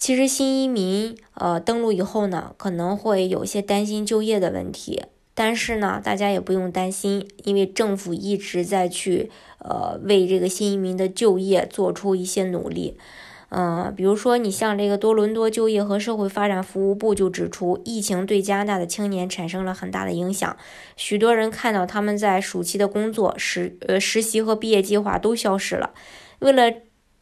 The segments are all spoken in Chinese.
其实新移民呃登陆以后呢，可能会有一些担心就业的问题，但是呢，大家也不用担心，因为政府一直在去呃为这个新移民的就业做出一些努力。嗯，比如说你像这个多伦多就业和社会发展服务部就指出，疫情对加拿大的青年产生了很大的影响，许多人看到他们在暑期的工作实呃实习和毕业计划都消失了，为了。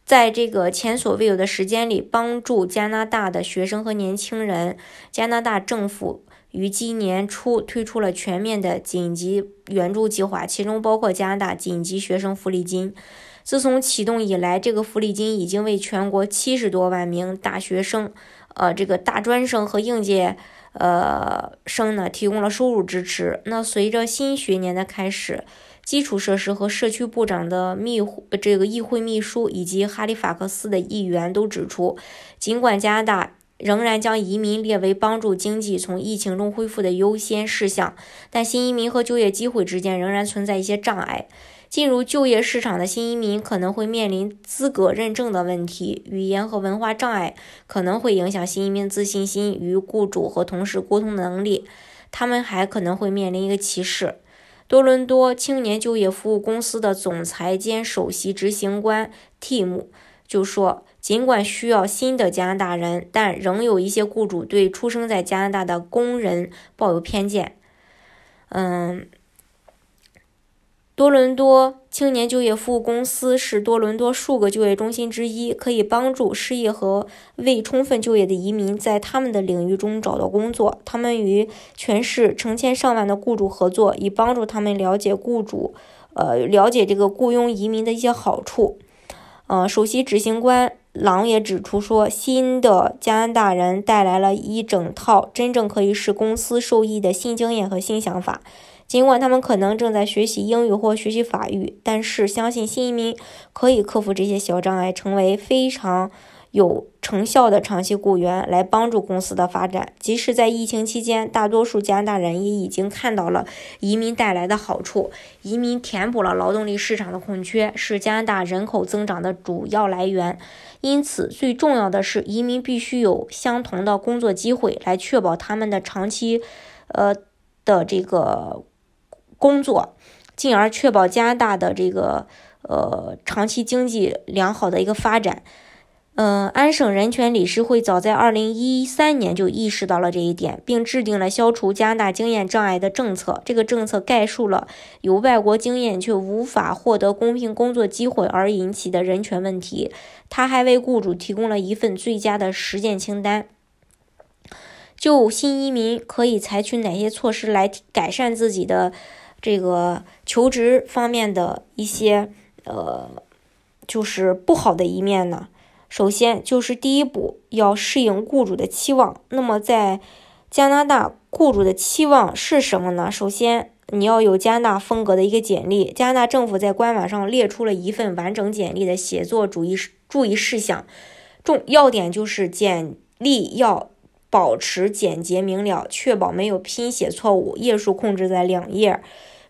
在这个前所未有的时间里，帮助加拿大的学生和年轻人，加拿大政府于今年初推出了全面的紧急援助计划，其中包括加拿大紧急学生福利金。自从启动以来，这个福利金已经为全国七十多万名大学生、呃，这个大专生和应届呃生呢提供了收入支持。那随着新学年的开始。基础设施和社区部长的秘这个议会秘书以及哈利法克斯的议员都指出，尽管加拿大仍然将移民列为帮助经济从疫情中恢复的优先事项，但新移民和就业机会之间仍然存在一些障碍。进入就业市场的新移民可能会面临资格认证的问题，语言和文化障碍可能会影响新移民自信心与雇主和同事沟通的能力。他们还可能会面临一个歧视。多伦多青年就业服务公司的总裁兼首席执行官 Tim 就说：“尽管需要新的加拿大人，但仍有一些雇主对出生在加拿大的工人抱有偏见。”嗯。多伦多青年就业服务公司是多伦多数个就业中心之一，可以帮助失业和未充分就业的移民在他们的领域中找到工作。他们与全市成千上万的雇主合作，以帮助他们了解雇主，呃，了解这个雇佣移民的一些好处。呃，首席执行官朗也指出说，新的加拿大人带来了一整套真正可以使公司受益的新经验和新想法。尽管他们可能正在学习英语或学习法语，但是相信新移民可以克服这些小障碍，成为非常有成效的长期雇员，来帮助公司的发展。即使在疫情期间，大多数加拿大人也已经看到了移民带来的好处。移民填补了劳动力市场的空缺，是加拿大人口增长的主要来源。因此，最重要的是，移民必须有相同的工作机会，来确保他们的长期，呃的这个。工作，进而确保加拿大的这个呃长期经济良好的一个发展。嗯，安省人权理事会早在二零一三年就意识到了这一点，并制定了消除加拿大经验障碍的政策。这个政策概述了由外国经验却无法获得公平工作机会而引起的人权问题。他还为雇主提供了一份最佳的实践清单。就新移民可以采取哪些措施来改善自己的？这个求职方面的一些呃，就是不好的一面呢。首先就是第一步要适应雇主的期望。那么在加拿大，雇主的期望是什么呢？首先你要有加拿大风格的一个简历。加拿大政府在官网上列出了一份完整简历的写作主意注意事项，重要点就是简历要保持简洁明了，确保没有拼写错误，页数控制在两页。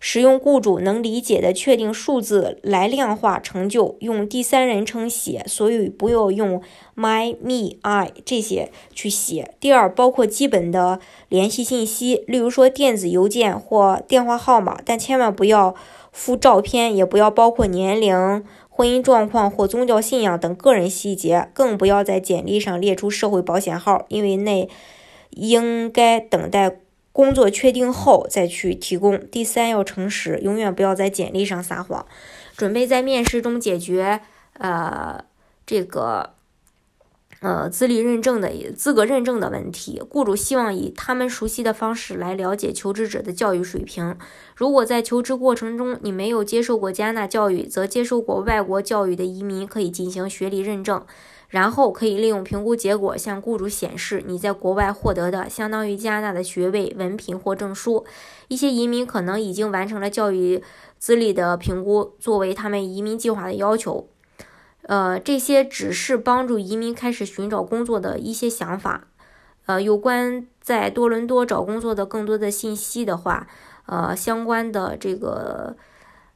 使用雇主能理解的确定数字来量化成就，用第三人称写，所以不要用 my、me、I 这些去写。第二，包括基本的联系信息，例如说电子邮件或电话号码，但千万不要附照片，也不要包括年龄、婚姻状况或宗教信仰等个人细节，更不要在简历上列出社会保险号，因为那应该等待。工作确定后再去提供。第三，要诚实，永远不要在简历上撒谎。准备在面试中解决呃这个呃资历认证的资格认证的问题。雇主希望以他们熟悉的方式来了解求职者的教育水平。如果在求职过程中你没有接受过加拿大教育，则接受过外国教育的移民可以进行学历认证。然后可以利用评估结果向雇主显示你在国外获得的相当于加拿大的学位、文凭或证书。一些移民可能已经完成了教育资历的评估，作为他们移民计划的要求。呃，这些只是帮助移民开始寻找工作的一些想法。呃，有关在多伦多找工作的更多的信息的话，呃，相关的这个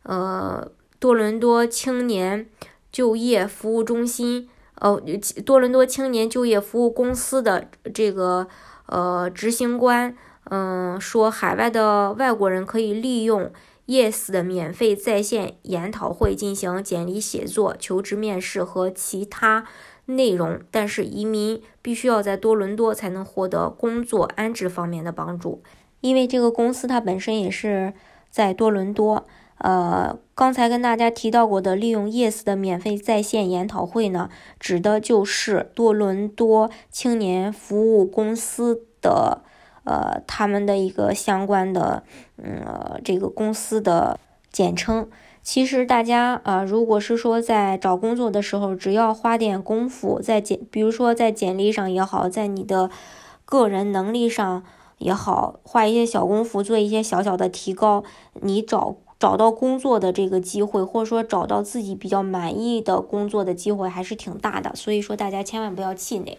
呃多伦多青年就业服务中心，呃，多伦多青年就业服务公司的这个呃执行官，嗯，说海外的外国人可以利用。Yes 的免费在线研讨会进行简历写作、求职面试和其他内容，但是移民必须要在多伦多才能获得工作安置方面的帮助，因为这个公司它本身也是在多伦多。呃，刚才跟大家提到过的利用 Yes 的免费在线研讨会呢，指的就是多伦多青年服务公司的。呃，他们的一个相关的，嗯，这个公司的简称。其实大家，呃，如果是说在找工作的时候，只要花点功夫，在简，比如说在简历上也好，在你的个人能力上也好，花一些小功夫，做一些小小的提高，你找找到工作的这个机会，或者说找到自己比较满意的工作的机会，还是挺大的。所以说，大家千万不要气馁。